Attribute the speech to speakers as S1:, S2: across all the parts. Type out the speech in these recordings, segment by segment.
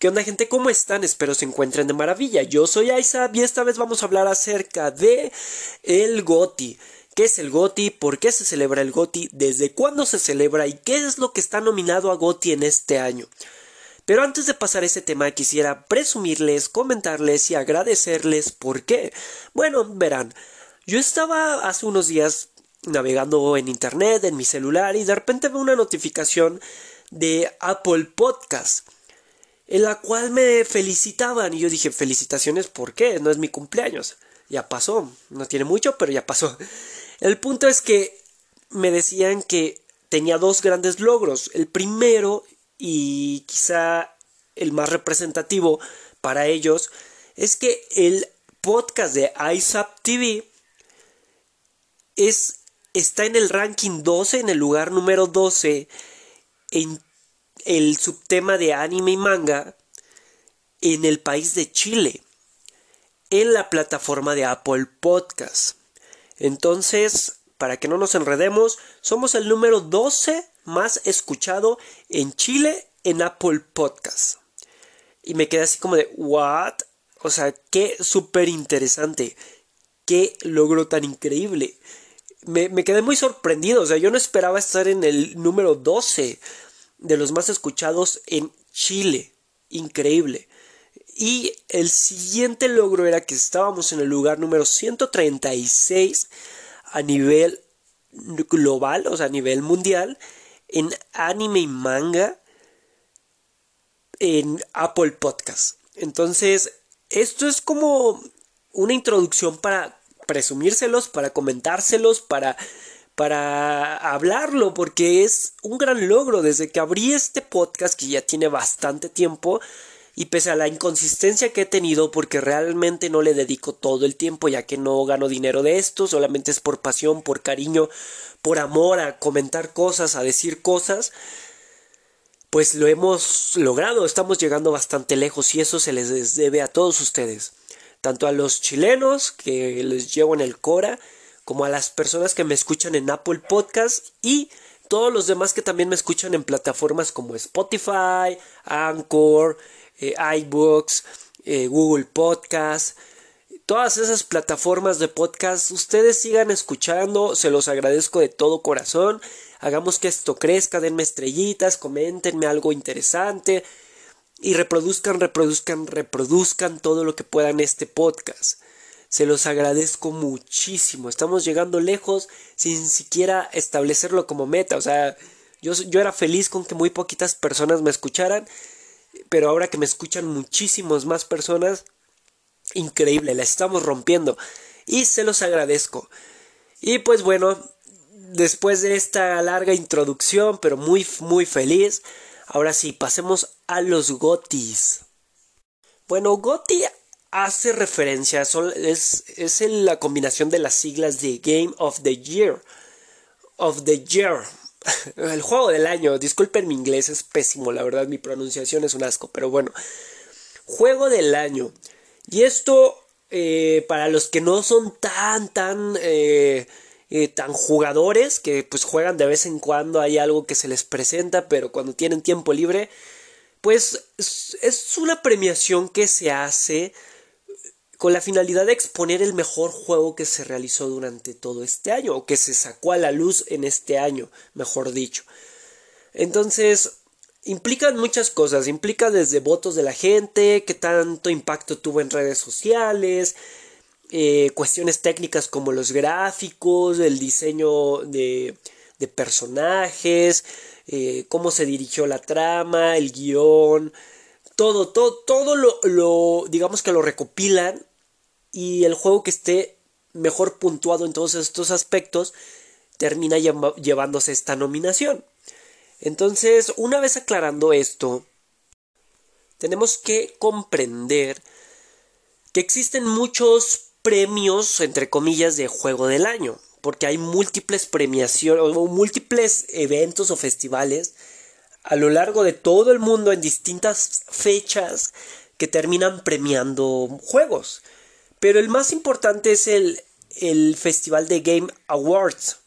S1: ¿Qué onda gente? ¿Cómo están? Espero se encuentren de maravilla. Yo soy Aisa y esta vez vamos a hablar acerca de el GOTI. ¿Qué es el GOTI? ¿Por qué se celebra el GOTI? ¿Desde cuándo se celebra? ¿Y qué es lo que está nominado a GOTI en este año? Pero antes de pasar ese tema quisiera presumirles, comentarles y agradecerles por qué. Bueno, verán, yo estaba hace unos días navegando en internet, en mi celular y de repente veo una notificación de Apple Podcast en la cual me felicitaban y yo dije, felicitaciones, ¿por qué? No es mi cumpleaños. Ya pasó, no tiene mucho, pero ya pasó. El punto es que me decían que tenía dos grandes logros. El primero, y quizá el más representativo para ellos, es que el podcast de ISAP TV es, está en el ranking 12, en el lugar número 12, en el subtema de anime y manga en el país de Chile, en la plataforma de Apple Podcast. Entonces, para que no nos enredemos, somos el número 12 más escuchado en Chile en Apple Podcast. Y me quedé así como de, ¿what? O sea, qué súper interesante. Qué logro tan increíble. Me, me, quedé muy sorprendido. O sea, yo no esperaba estar en el número 12 de los más escuchados en Chile. Increíble. Y el siguiente logro era que estábamos en el lugar número 136 a nivel global, o sea, a nivel mundial, en anime y manga en Apple Podcast. Entonces, esto es como una introducción para presumírselos, para comentárselos, para para hablarlo porque es un gran logro. Desde que abrí este podcast que ya tiene bastante tiempo y pese a la inconsistencia que he tenido porque realmente no le dedico todo el tiempo ya que no gano dinero de esto, solamente es por pasión, por cariño, por amor a comentar cosas, a decir cosas, pues lo hemos logrado, estamos llegando bastante lejos y eso se les debe a todos ustedes, tanto a los chilenos que les llevo en el Cora, como a las personas que me escuchan en Apple Podcast y todos los demás que también me escuchan en plataformas como Spotify, Anchor, eh, iBooks, eh, Google Podcast. Todas esas plataformas de podcast, ustedes sigan escuchando, se los agradezco de todo corazón. Hagamos que esto crezca, denme estrellitas, coméntenme algo interesante y reproduzcan, reproduzcan, reproduzcan todo lo que puedan este podcast. Se los agradezco muchísimo. Estamos llegando lejos sin siquiera establecerlo como meta. O sea, yo, yo era feliz con que muy poquitas personas me escucharan. Pero ahora que me escuchan muchísimas más personas, increíble, la estamos rompiendo. Y se los agradezco. Y pues bueno, después de esta larga introducción, pero muy, muy feliz, ahora sí, pasemos a los gotis. Bueno, goti hace referencia, es, es la combinación de las siglas de Game of the Year. Of the Year. El juego del año. Disculpen mi inglés, es pésimo, la verdad, mi pronunciación es un asco, pero bueno. Juego del año. Y esto, eh, para los que no son tan, tan, eh, eh, tan jugadores, que pues juegan de vez en cuando, hay algo que se les presenta, pero cuando tienen tiempo libre, pues es una premiación que se hace con la finalidad de exponer el mejor juego que se realizó durante todo este año, o que se sacó a la luz en este año, mejor dicho. Entonces, implican muchas cosas, implica desde votos de la gente, qué tanto impacto tuvo en redes sociales, eh, cuestiones técnicas como los gráficos, el diseño de, de personajes, eh, cómo se dirigió la trama, el guion, todo, todo, todo lo, lo, digamos que lo recopilan y el juego que esté mejor puntuado en todos estos aspectos termina llevándose esta nominación. Entonces, una vez aclarando esto, tenemos que comprender que existen muchos premios, entre comillas, de juego del año, porque hay múltiples premiaciones o múltiples eventos o festivales a lo largo de todo el mundo en distintas fechas que terminan premiando juegos. Pero el más importante es el, el Festival de Game Awards.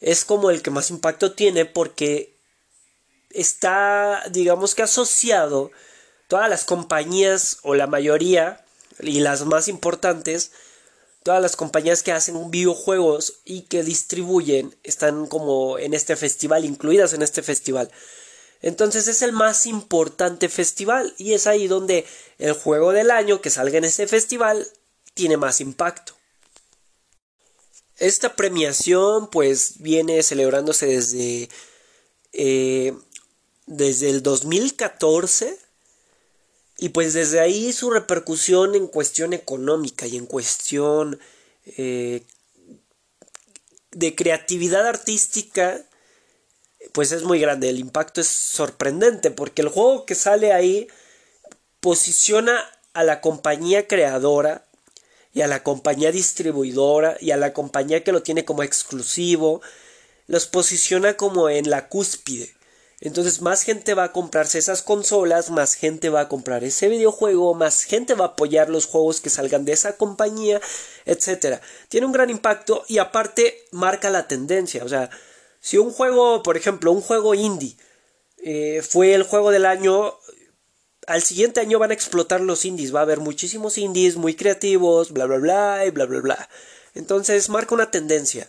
S1: Es como el que más impacto tiene porque está, digamos que asociado todas las compañías o la mayoría y las más importantes, todas las compañías que hacen videojuegos y que distribuyen están como en este festival, incluidas en este festival. Entonces es el más importante festival y es ahí donde el juego del año que salga en ese festival tiene más impacto. Esta premiación pues viene celebrándose desde, eh, desde el 2014 y pues desde ahí su repercusión en cuestión económica y en cuestión eh, de creatividad artística pues es muy grande. El impacto es sorprendente porque el juego que sale ahí posiciona a la compañía creadora y a la compañía distribuidora y a la compañía que lo tiene como exclusivo. Los posiciona como en la cúspide. Entonces más gente va a comprarse esas consolas, más gente va a comprar ese videojuego, más gente va a apoyar los juegos que salgan de esa compañía, etc. Tiene un gran impacto y aparte marca la tendencia. O sea, si un juego, por ejemplo, un juego indie eh, fue el juego del año, al siguiente año van a explotar los indies. Va a haber muchísimos indies muy creativos, bla, bla, bla, y bla, bla, bla. Entonces marca una tendencia.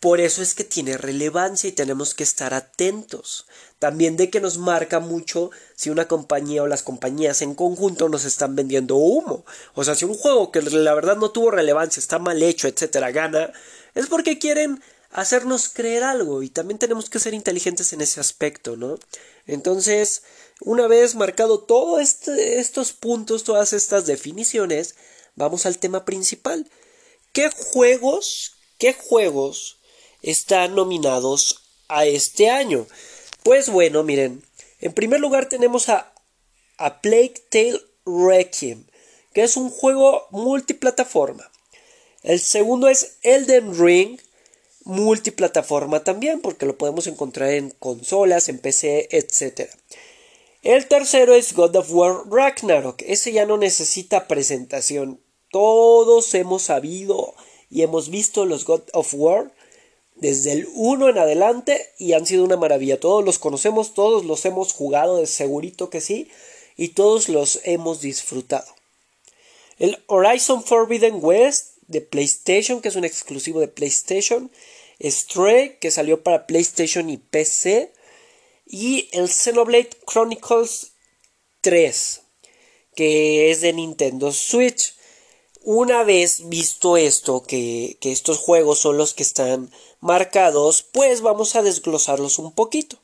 S1: Por eso es que tiene relevancia y tenemos que estar atentos. También de que nos marca mucho si una compañía o las compañías en conjunto nos están vendiendo humo. O sea, si un juego que la verdad no tuvo relevancia, está mal hecho, etcétera, gana, es porque quieren hacernos creer algo y también tenemos que ser inteligentes en ese aspecto, ¿no? Entonces, una vez marcado todos este, estos puntos, todas estas definiciones, vamos al tema principal. ¿Qué juegos, qué juegos están nominados a este año? Pues bueno, miren, en primer lugar tenemos a, a Plague Tale Requiem, que es un juego multiplataforma. El segundo es Elden Ring, multiplataforma también, porque lo podemos encontrar en consolas, en PC, etc. El tercero es God of War Ragnarok. Ese ya no necesita presentación. Todos hemos sabido y hemos visto los God of War desde el 1 en adelante y han sido una maravilla. Todos los conocemos, todos los hemos jugado, de segurito que sí, y todos los hemos disfrutado. El Horizon Forbidden West de PlayStation, que es un exclusivo de PlayStation, Stray, que salió para PlayStation y PC, y el Xenoblade Chronicles 3, que es de Nintendo Switch. Una vez visto esto, que, que estos juegos son los que están marcados, pues vamos a desglosarlos un poquito.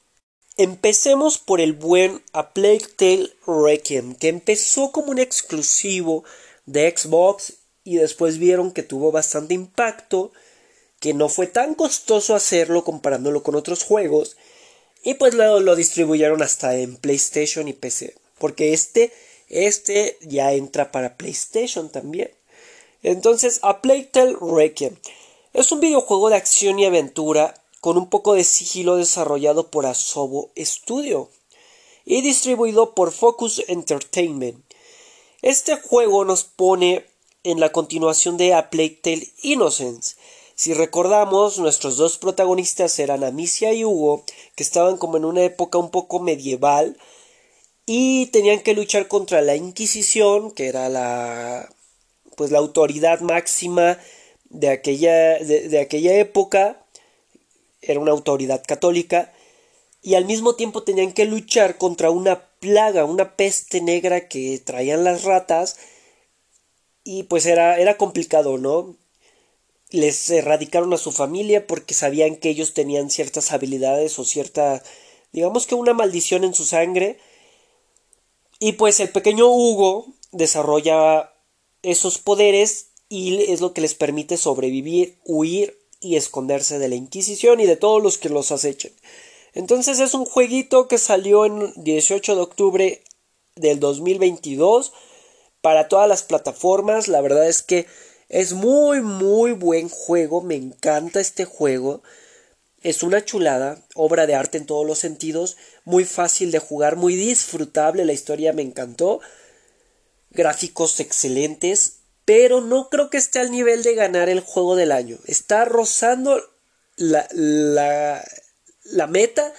S1: Empecemos por el buen A Plague Tale Requiem, que empezó como un exclusivo de Xbox y después vieron que tuvo bastante impacto, que no fue tan costoso hacerlo comparándolo con otros juegos y pues luego lo distribuyeron hasta en PlayStation y PC, porque este este ya entra para PlayStation también. Entonces, A Plague Tale Requiem es un videojuego de acción y aventura con un poco de sigilo desarrollado por Asobo Studio y distribuido por Focus Entertainment. Este juego nos pone en la continuación de A Plague Tale Innocence. Si recordamos, nuestros dos protagonistas eran Amicia y Hugo, que estaban como en una época un poco medieval y tenían que luchar contra la Inquisición, que era la pues la autoridad máxima de aquella, de aquella época, era una autoridad católica, y al mismo tiempo tenían que luchar contra una plaga, una peste negra que traían las ratas, y pues era, era complicado, ¿no? Les erradicaron a su familia porque sabían que ellos tenían ciertas habilidades o cierta, digamos que una maldición en su sangre. Y pues el pequeño Hugo desarrolla esos poderes y es lo que les permite sobrevivir, huir y esconderse de la Inquisición y de todos los que los acechen. Entonces es un jueguito que salió en 18 de octubre del 2022 para todas las plataformas. La verdad es que es muy, muy buen juego. Me encanta este juego. Es una chulada, obra de arte en todos los sentidos, muy fácil de jugar, muy disfrutable, la historia me encantó, gráficos excelentes, pero no creo que esté al nivel de ganar el juego del año. Está rozando la, la, la meta,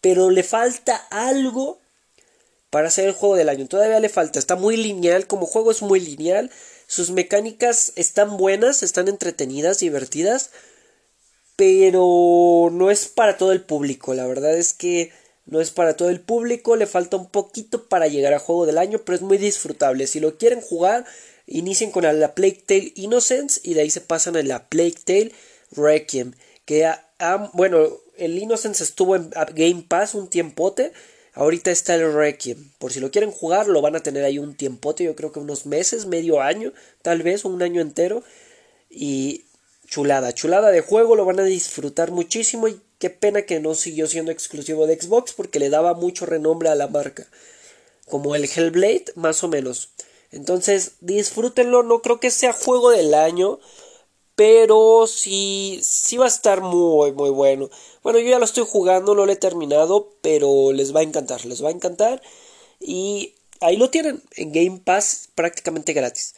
S1: pero le falta algo para ser el juego del año. Todavía le falta, está muy lineal, como juego es muy lineal. Sus mecánicas están buenas, están entretenidas, divertidas, pero no es para todo el público. La verdad es que no es para todo el público, le falta un poquito para llegar a juego del año, pero es muy disfrutable. Si lo quieren jugar, inicien con la Plague Tale Innocence y de ahí se pasan a la Plague Tale Requiem. Que, bueno, el Innocence estuvo en Game Pass un tiempote. Ahorita está el Requiem. Por si lo quieren jugar, lo van a tener ahí un tiempote. Yo creo que unos meses, medio año, tal vez, un año entero. Y chulada, chulada de juego, lo van a disfrutar muchísimo. Y qué pena que no siguió siendo exclusivo de Xbox porque le daba mucho renombre a la marca. Como el Hellblade, más o menos. Entonces, disfrútenlo. No creo que sea juego del año. Pero sí, sí va a estar muy, muy bueno. Bueno, yo ya lo estoy jugando, no lo he terminado, pero les va a encantar, les va a encantar. Y ahí lo tienen, en Game Pass prácticamente gratis.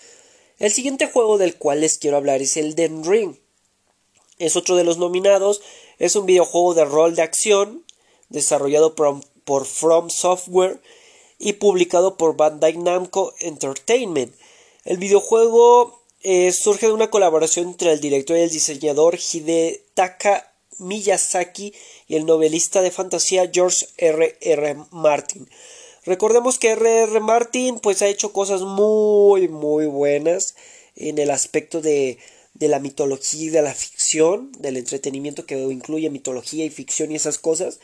S1: El siguiente juego del cual les quiero hablar es el Den Ring. Es otro de los nominados. Es un videojuego de rol de acción desarrollado por, por From Software y publicado por Bandai Namco Entertainment. El videojuego eh, surge de una colaboración entre el director y el diseñador Hidetaka Miyazaki y el novelista de fantasía George R. R. Martin. Recordemos que R. R. Martin pues ha hecho cosas muy muy buenas en el aspecto de, de la mitología y de la ficción, del entretenimiento que incluye mitología y ficción y esas cosas.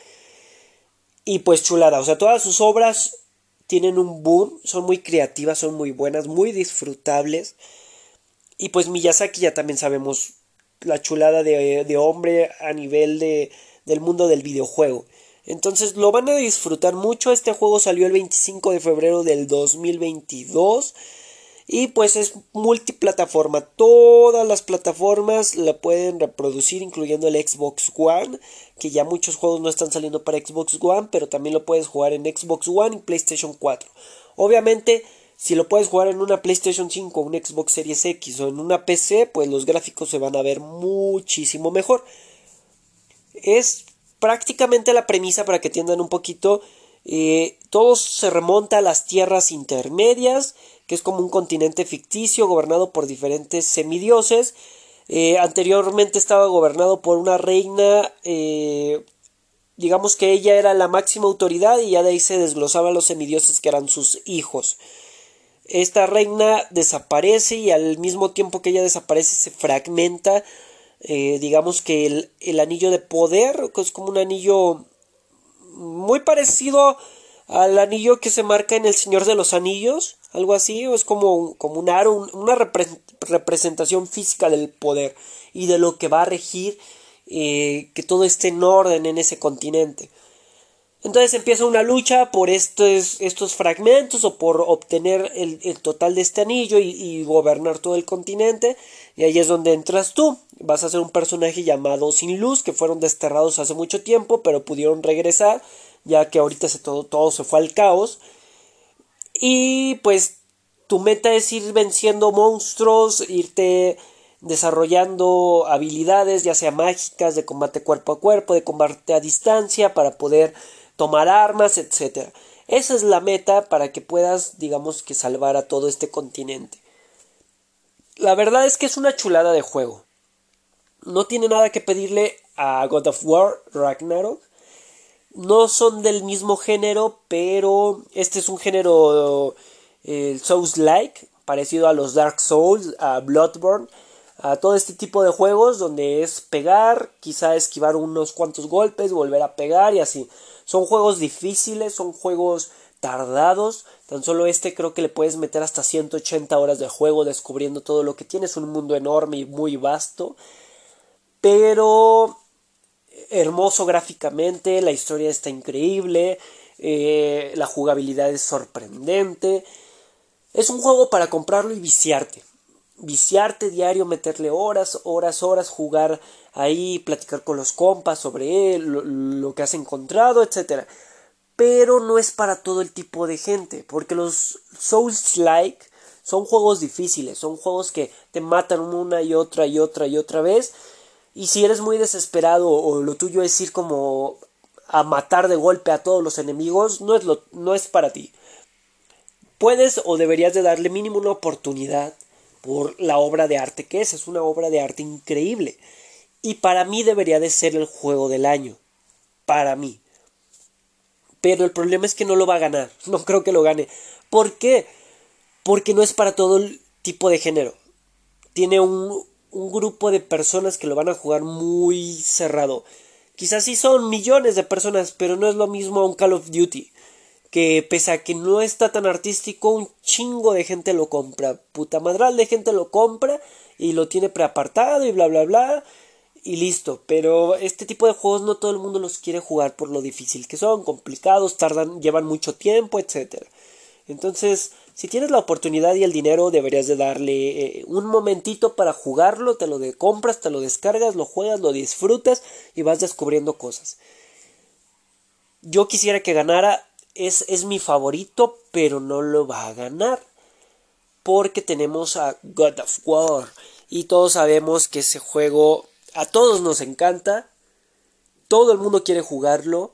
S1: Y pues chulada, o sea, todas sus obras tienen un boom, son muy creativas, son muy buenas, muy disfrutables. Y pues Miyazaki ya también sabemos la chulada de, hombre a nivel de, del mundo del videojuego. Entonces lo van a disfrutar mucho. Este juego salió el 25 de febrero del 2022. Y pues es multiplataforma. Todas las plataformas la pueden reproducir, incluyendo el Xbox One. Que ya muchos juegos no están saliendo para Xbox One, pero también lo puedes jugar en Xbox One y PlayStation 4. Obviamente si lo puedes jugar en una PlayStation 5, un Xbox Series X o en una PC, pues los gráficos se van a ver muchísimo mejor. Es prácticamente la premisa para que entiendan un poquito. Eh, todo se remonta a las tierras intermedias, que es como un continente ficticio gobernado por diferentes semidioses. Eh, anteriormente estaba gobernado por una reina, eh, digamos que ella era la máxima autoridad y ya de ahí se desglosaban los semidioses que eran sus hijos esta reina desaparece y al mismo tiempo que ella desaparece se fragmenta eh, digamos que el, anillo de poder que es como un anillo muy parecido al anillo que se marca en el Señor de los Anillos algo así o es como, como un aro una representación física del poder y de lo que va a regir eh, que todo esté en orden en ese continente entonces empieza una lucha por estos, estos fragmentos o por obtener el, total de este anillo y, gobernar todo el continente. Y ahí es donde entras tú. Vas a ser un personaje llamado Sin Luz, que fueron desterrados hace mucho tiempo, pero pudieron regresar, ya que ahorita se, todo, todo se fue al caos. Y pues tu meta es ir venciendo monstruos, irte desarrollando habilidades, ya sea mágicas, de combate cuerpo a cuerpo, de combate a distancia, para poder tomar armas, etc. Esa es la meta para que puedas, digamos que salvar a todo este continente. La verdad es que es una chulada de juego. No tiene nada que pedirle a God of War Ragnarok. No son del mismo género, pero este es un género eh, Souls-like, parecido a los Dark Souls, a Bloodborne, a todo este tipo de juegos donde es pegar, quizá esquivar unos cuantos golpes, volver a pegar y así. Son juegos difíciles, son juegos tardados. Tan solo este creo que le puedes meter hasta 180 horas de juego descubriendo todo lo que tiene. Es un mundo enorme y muy vasto. Pero hermoso gráficamente, la historia está increíble, eh, la jugabilidad es sorprendente. Es un juego para comprarlo y viciarte viciarte diario, meterle horas, horas, horas, jugar ahí, platicar con los compas sobre él, lo, que has encontrado, etc. Pero no es para todo el tipo de gente, porque los Souls-like son juegos difíciles, son juegos que te matan una y otra y otra y otra vez. Y si eres muy desesperado o lo tuyo es ir como a matar de golpe a todos los enemigos, no es, lo, no es para ti. puedes o deberías de darle mínimo una oportunidad por la obra de arte que es. Es una obra de arte increíble. Y para mí debería de ser el juego del año. Para mí. Pero el problema es que no lo va a ganar. No creo que lo gane. ¿Por qué? Porque no es para todo el tipo de género. Tiene un, un grupo de personas que lo van a jugar muy cerrado. Quizás sí son millones de personas, pero no es lo mismo a un Call of Duty. Que pese a que no está tan artístico, un chingo de gente lo compra. Puta madral de gente lo compra y lo tiene preapartado y bla bla bla. Y listo. Pero este tipo de juegos no todo el mundo los quiere jugar por lo difícil que son, complicados, tardan, llevan mucho tiempo, etc. Entonces, si tienes la oportunidad y el dinero, deberías de darle eh, un momentito para jugarlo, te lo de compras, te lo descargas, lo juegas, lo disfrutas y vas descubriendo cosas. Yo quisiera que ganara, es, es mi favorito, pero no lo va a ganar. Porque tenemos a God of War. Y todos sabemos que ese juego a todos nos encanta. Todo el mundo quiere jugarlo.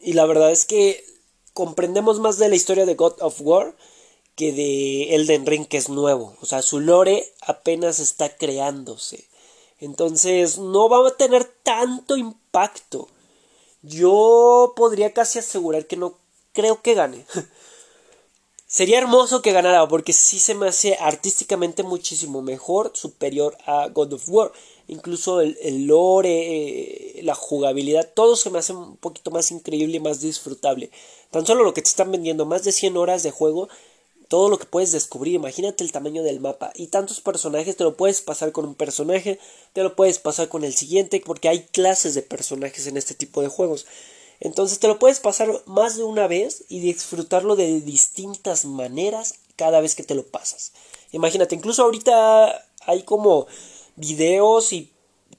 S1: Y la verdad es que comprendemos más de la historia de God of War que de Elden Ring que es nuevo. O sea, su lore apenas está creándose. Entonces no va a tener tanto impacto. Yo podría casi asegurar que no creo que gane. Sería hermoso que ganara porque sí se me hace artísticamente muchísimo mejor, superior a God of War. Incluso el, lore, eh, la jugabilidad, todo se me hace un poquito más increíble y más disfrutable. Tan solo lo que te están vendiendo, más de 100 horas de juego, todo lo que puedes descubrir, imagínate el tamaño del mapa y tantos personajes, te lo puedes pasar con un personaje, te lo puedes pasar con el siguiente, porque hay clases de personajes en este tipo de juegos. Entonces te lo puedes pasar más de una vez y disfrutarlo de distintas maneras cada vez que te lo pasas. Imagínate, incluso ahorita hay como videos y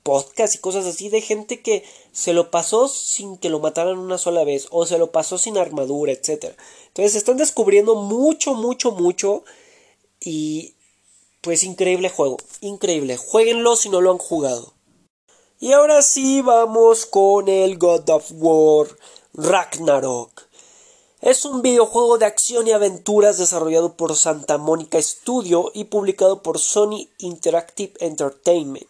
S1: podcasts y cosas así de gente que se lo pasó sin que lo mataran una sola vez o se lo pasó sin armadura, etc. Entonces están descubriendo mucho, mucho, mucho y pues increíble juego, increíble. Jueguenlo si no lo han jugado. Y ahora sí vamos con el God of War Ragnarok. Es un videojuego de acción y aventuras desarrollado por Santa Mónica Studio y publicado por Sony Interactive Entertainment.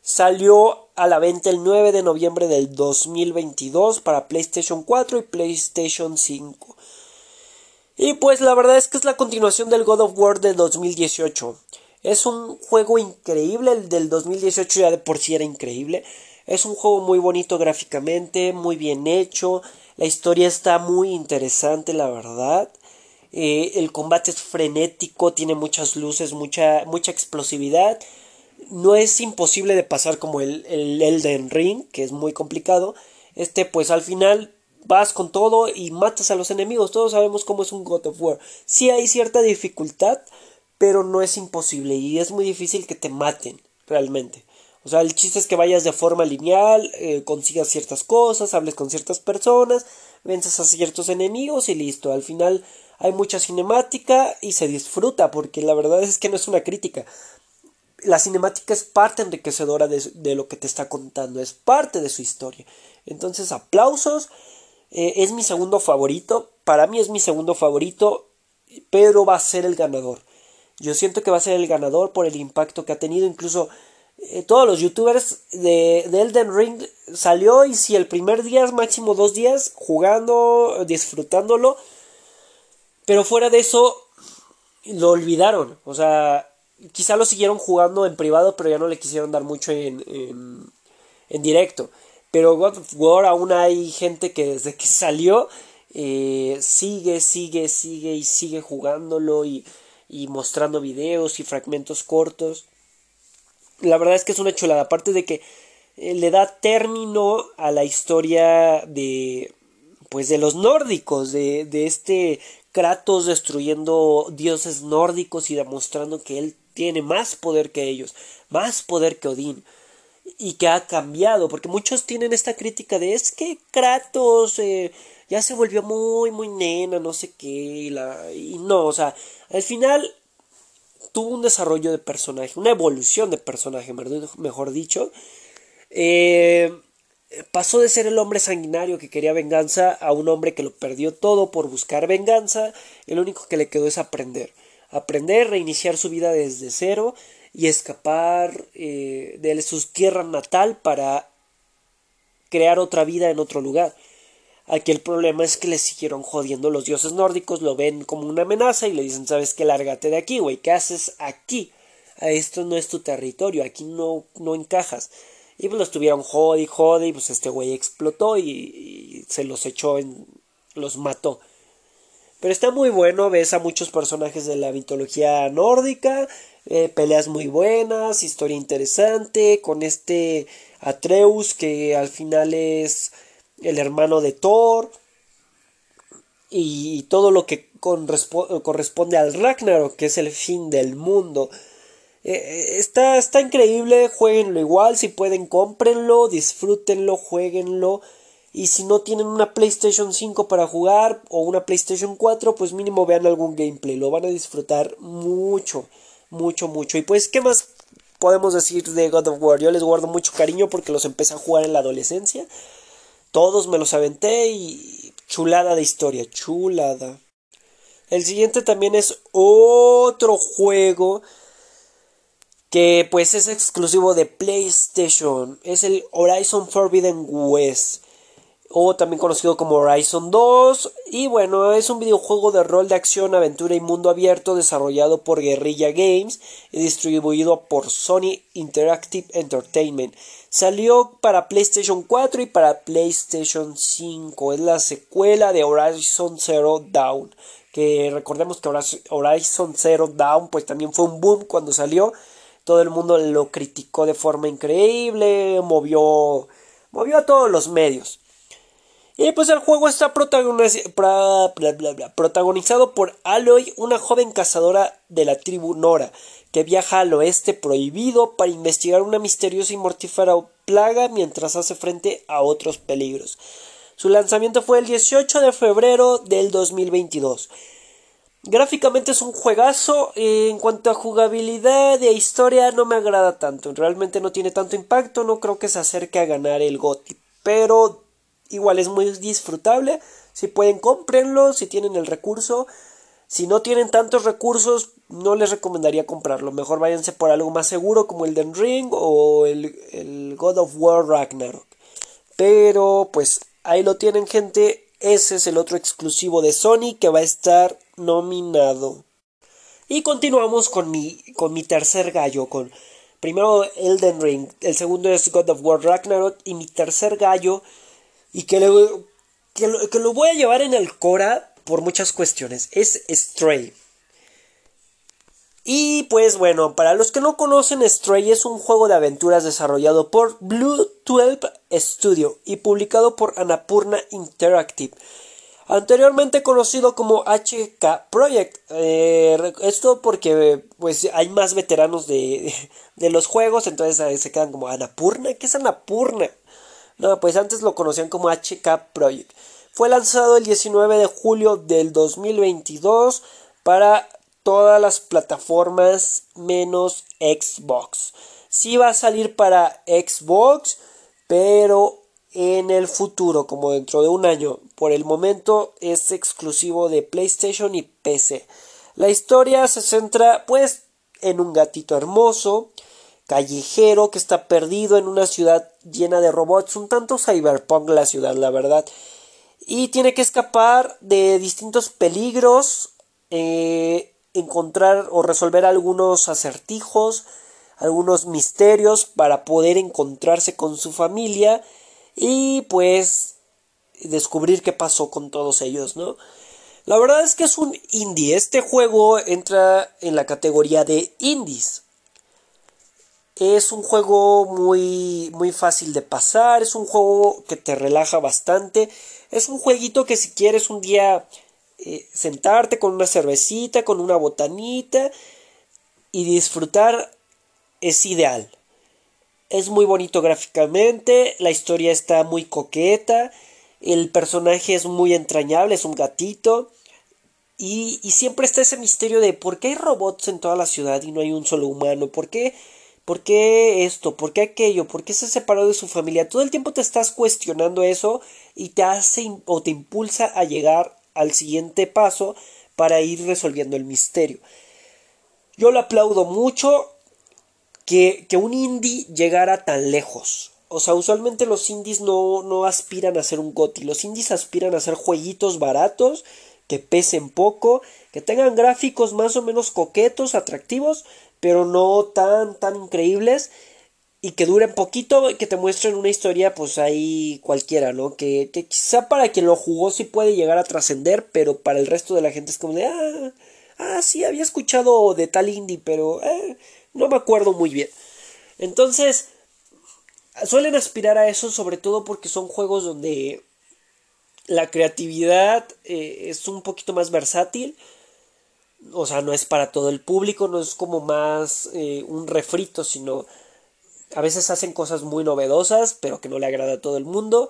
S1: Salió a la venta el 9 de noviembre del 2022 para PlayStation 4 y PlayStation 5. Y pues la verdad es que es la continuación del God of War del 2018. Es un juego increíble, el del 2018 ya de por sí era increíble. Es un juego muy bonito gráficamente, muy bien hecho. La historia está muy interesante, la verdad. Eh, el combate es frenético, tiene muchas luces, mucha, mucha explosividad. No es imposible de pasar como el, el Elden Ring, que es muy complicado. Este, pues al final vas con todo y matas a los enemigos. Todos sabemos cómo es un God of War. Sí hay cierta dificultad, pero no es imposible y es muy difícil que te maten realmente. O sea, el chiste es que vayas de forma lineal, eh, consigas ciertas cosas, hables con ciertas personas, venzas a ciertos enemigos y listo. Al final hay mucha cinemática y se disfruta porque la verdad es que no es una crítica. La cinemática es parte enriquecedora de, de lo que te está contando, es parte de su historia. Entonces, aplausos. Eh, es mi segundo favorito. Para mí es mi segundo favorito, pero va a ser el ganador. Yo siento que va a ser el ganador por el impacto que ha tenido. Incluso eh, todos los youtubers de, de, Elden Ring salió y si el primer día máximo dos días jugando, disfrutándolo. Pero fuera de eso, lo olvidaron. O sea, quizá lo siguieron jugando en privado, pero ya no le quisieron dar mucho en, en, en directo. Pero God of War aún hay gente que desde que salió eh, sigue, sigue, sigue y sigue jugándolo y y mostrando videos y fragmentos cortos. La verdad es que es una chulada, aparte de que eh, le da término a la historia de pues de los nórdicos, de, de este Kratos destruyendo dioses nórdicos y demostrando que él tiene más poder que ellos, más poder que Odín y que ha cambiado, porque muchos tienen esta crítica de es que Kratos eh, ya se volvió muy, muy nena, no sé qué, y, la, y no, o sea, al final tuvo un desarrollo de personaje, una evolución de personaje, mejor dicho. Eh, pasó de ser el hombre sanguinario que quería venganza a un hombre que lo perdió todo por buscar venganza. El único que le quedó es aprender. Aprender, reiniciar su vida desde cero y escapar eh, de su tierra natal para crear otra vida en otro lugar. Aquí el problema es que le siguieron jodiendo los dioses nórdicos, lo ven como una amenaza y le dicen, sabes que lárgate de aquí, güey, ¿qué haces aquí? Esto no es tu territorio, aquí no, no encajas. Y pues los tuvieron jode y jode y pues este güey explotó y, se los echó en... los mató. Pero está muy bueno, ves a muchos personajes de la mitología nórdica, eh, peleas muy buenas, historia interesante, con este Atreus que al final es el hermano de Thor y todo lo que corresponde al Ragnarok, que es el fin del mundo. Eh, está, está increíble, jueguenlo igual, si pueden cómprenlo, disfrútenlo, jueguenlo. Y si no tienen una PlayStation 5 para jugar o una PlayStation 4, pues mínimo vean algún gameplay, lo van a disfrutar mucho, mucho, mucho. Y pues, ¿qué más podemos decir de God of War? Yo les guardo mucho cariño porque los empecé a jugar en la adolescencia. Todos me los aventé y chulada de historia, chulada. El siguiente también es otro juego que pues es exclusivo de PlayStation. Es el Horizon Forbidden West. O también conocido como Horizon 2. Y bueno, es un videojuego de rol de acción, aventura y mundo abierto desarrollado por Guerrilla Games y distribuido por Sony Interactive Entertainment. Salió para PlayStation 4 y para PlayStation 5. Es la secuela de Horizon Zero Dawn. Que recordemos que Horizon Zero Dawn pues también fue un boom cuando salió todo el mundo lo criticó de forma increíble, movió, movió a todos los medios. Y pues el juego está protagonizado por Aloy, una joven cazadora de la tribu Nora, que viaja al oeste prohibido para investigar una misteriosa y mortífera plaga mientras hace frente a otros peligros. Su lanzamiento fue el 18 de febrero del 2022. Gráficamente es un juegazo. en cuanto a jugabilidad y a historia, no me agrada tanto. Realmente no tiene tanto impacto. No creo que se acerque a ganar el GOTY. Pero igual es muy disfrutable. Si pueden, cómprenlo. Si tienen el recurso. Si no tienen tantos recursos, no les recomendaría comprarlo. Mejor váyanse por algo más seguro como el Den Ring o el, el God of War Ragnarok. Pero pues ahí lo tienen, gente. Ese es el otro exclusivo de Sony que va a estar nominado. Y continuamos con mi, con mi tercer gallo, con primero Elden Ring, el segundo es God of War Ragnarok y mi tercer gallo, y que, lo, que lo voy a llevar en el Cora por muchas cuestiones, es Stray. Y pues bueno, para los que no conocen, Stray es un juego de aventuras desarrollado por Blue 12 Studio y publicado por Annapurna Interactive. Anteriormente conocido como HK Project. Eh, esto porque pues hay más veteranos de, de los juegos, entonces se quedan como Annapurna. ¿Qué es Annapurna? No, pues antes lo conocían como HK Project. Fue lanzado el 19 de julio del 2022 para todas las plataformas menos Xbox. Sí va a salir para Xbox, pero en el futuro, como dentro de un año. Por el momento es exclusivo de PlayStation y PC. La historia se centra pues en un gatito hermoso, callejero que está perdido en una ciudad llena de robots, un tanto cyberpunk la ciudad, la verdad. Y tiene que escapar de distintos peligros eh, encontrar o resolver algunos acertijos, algunos misterios para poder encontrarse con su familia y pues descubrir qué pasó con todos ellos, ¿no? La verdad es que es un indie. Este juego entra en la categoría de indies. Es un juego muy, muy fácil de pasar, es un juego que te relaja bastante, es un jueguito que si quieres un día eh, sentarte con una cervecita, con una botanita y disfrutar es ideal. Es muy bonito gráficamente, la historia está muy coqueta, el personaje es muy entrañable, es un gatito. Y, y, siempre está ese misterio de por qué hay robots en toda la ciudad y no hay un solo humano, por qué, ¿Por qué esto? ¿Por qué aquello? ¿Por qué se separó de su familia? Todo el tiempo te estás cuestionando eso y te hace o te impulsa a llegar al siguiente paso para ir resolviendo el misterio. Yo lo aplaudo mucho que, que un indie llegara tan lejos. O sea, usualmente los indies no, no aspiran a ser un GOTI. Los indies aspiran a ser jueguitos baratos, que pesen poco, que tengan gráficos más o menos coquetos, atractivos, pero no tan, tan increíbles. Y que duren poquito que te muestren una historia, pues ahí cualquiera, ¿no? Que, que quizá para quien lo jugó sí puede llegar a trascender, pero para el resto de la gente es como de, ah, ah, sí, había escuchado de tal indie, pero eh, no me acuerdo muy bien. Entonces, suelen aspirar a eso sobre todo porque son juegos donde la creatividad eh, es un poquito más versátil. O sea, no es para todo el público, no es como más eh, un refrito, sino a veces hacen cosas muy novedosas, pero que no le agrada a todo el mundo.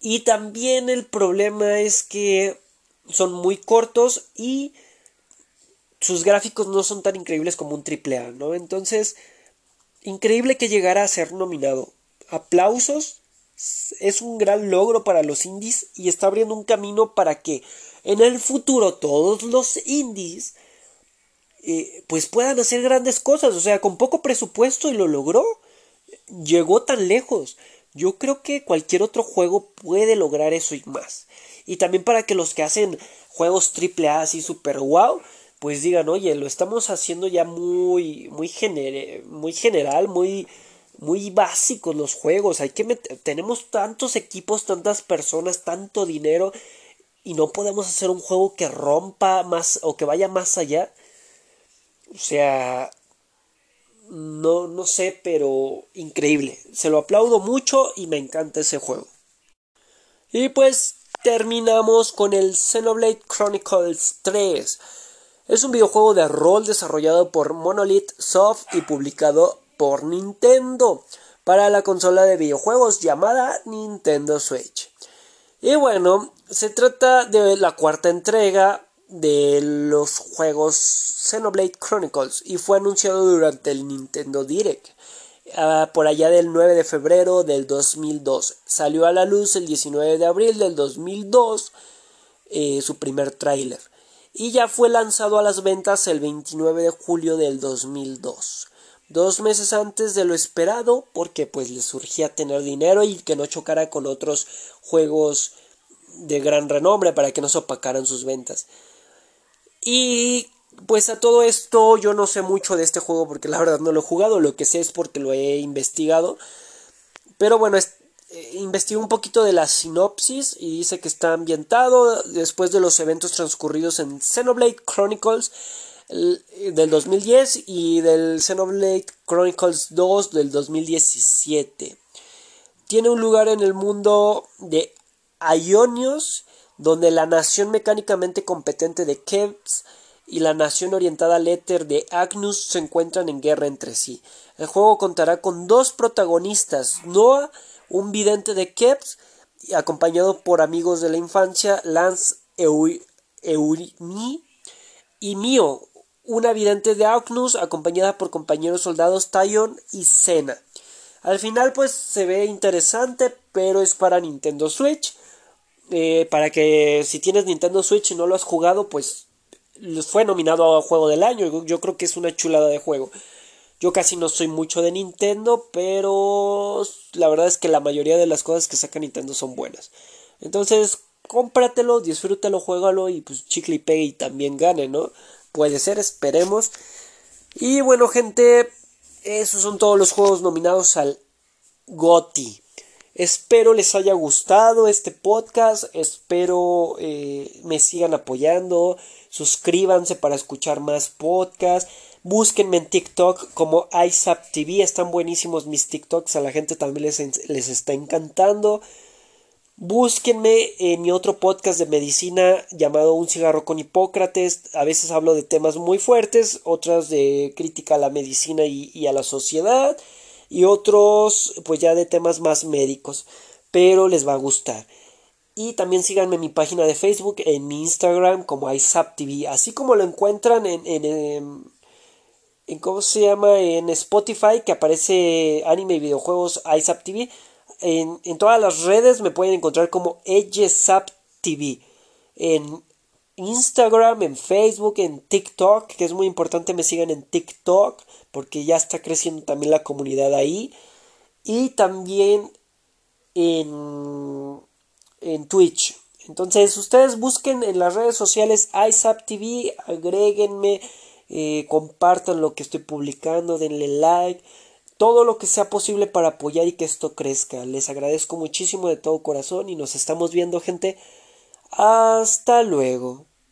S1: Y también el problema es que son muy cortos y sus gráficos no son tan increíbles como un AAA, ¿no? Entonces, increíble que llegara a ser nominado. Aplausos. Es un gran logro para los indies y está abriendo un camino para que en el futuro todos los indies eh, pues puedan hacer grandes cosas. O sea, con poco presupuesto y lo logró. Llegó tan lejos. Yo creo que cualquier otro juego puede lograr eso y más. Y también para que los que hacen juegos AAA así super wow pues digan, oye, lo estamos haciendo ya muy, muy, muy general, muy, muy básicos los juegos. Hay que tenemos tantos equipos, tantas personas, tanto dinero y no podemos hacer un juego que rompa más o que vaya más allá. O sea, no, no sé, pero increíble. Se lo aplaudo mucho y me encanta ese juego. Y pues terminamos con el Xenoblade Chronicles 3. Es un videojuego de rol desarrollado por Monolith Soft y publicado por Nintendo para la consola de videojuegos llamada Nintendo Switch. Y bueno, se trata de la cuarta entrega de los juegos Xenoblade Chronicles y fue anunciado durante el Nintendo Direct ah, por allá del 9 de febrero del 2002. Salió a la luz el 19 de abril del 2002 eh, su primer tráiler y ya fue lanzado a las ventas el 29 de julio del 2002. Dos meses antes de lo esperado porque pues le surgía tener dinero y que no chocara con otros juegos de gran renombre para que no se opacaran sus ventas. Y pues a todo esto yo no sé mucho de este juego porque la verdad no lo he jugado, lo que sé es porque lo he investigado. Pero bueno, eh, investigó un poquito de la sinopsis y dice que está ambientado después de los eventos transcurridos en Xenoblade Chronicles del 2010 y del Xenoblade Chronicles 2 del 2017. Tiene un lugar en el mundo de Ionios, donde la nación mecánicamente competente de Kevs y la nación orientada al éter de Agnus se encuentran en guerra entre sí. El juego contará con dos protagonistas, Noah un vidente de Keps, acompañado por amigos de la infancia, Lance Eurimi y Mio, una vidente de Auknus, acompañada por compañeros soldados Tyon y Sena. Al final, pues se ve interesante, pero es para Nintendo Switch. Eh, para que si tienes Nintendo Switch y no lo has jugado, pues fue nominado a Juego del Año. Yo creo que es una chulada de juego. Yo casi no soy mucho de Nintendo, pero la verdad es que la mayoría de las cosas que saca Nintendo son buenas. Entonces, cómpratelo, disfrútalo, juégalo y pues chicle y pegue y también gane, ¿no? Puede ser, esperemos. Y bueno, gente, esos son todos los juegos nominados al GOTI. Espero les haya gustado este podcast, espero eh, me sigan apoyando, suscríbanse para escuchar más podcasts. Búsquenme en TikTok como ISAP TV. Están buenísimos mis TikToks. A la gente también les, les está encantando. Búsquenme en mi otro podcast de medicina llamado Un cigarro con Hipócrates. A veces hablo de temas muy fuertes, otras de crítica a la medicina y, a la sociedad, y otros pues ya de temas más médicos. Pero les va a gustar. Y también síganme en mi página de Facebook, en mi Instagram como ISAP TV. Así como lo encuentran en, en en ¿cómo se llama? En Spotify, que aparece anime y videojuegos ISAP TV. En, todas las redes me pueden encontrar como EyeSap TV. En Instagram, en Facebook, en TikTok, que es muy importante me sigan en TikTok, porque ya está creciendo también la comunidad ahí. Y también en, en Twitch. Entonces ustedes busquen en las redes sociales ISAP TV, agréguenme, eh, compartan lo que estoy publicando, denle like, todo lo que sea posible para apoyar y que esto crezca. Les agradezco muchísimo de todo corazón y nos estamos viendo gente. Hasta luego.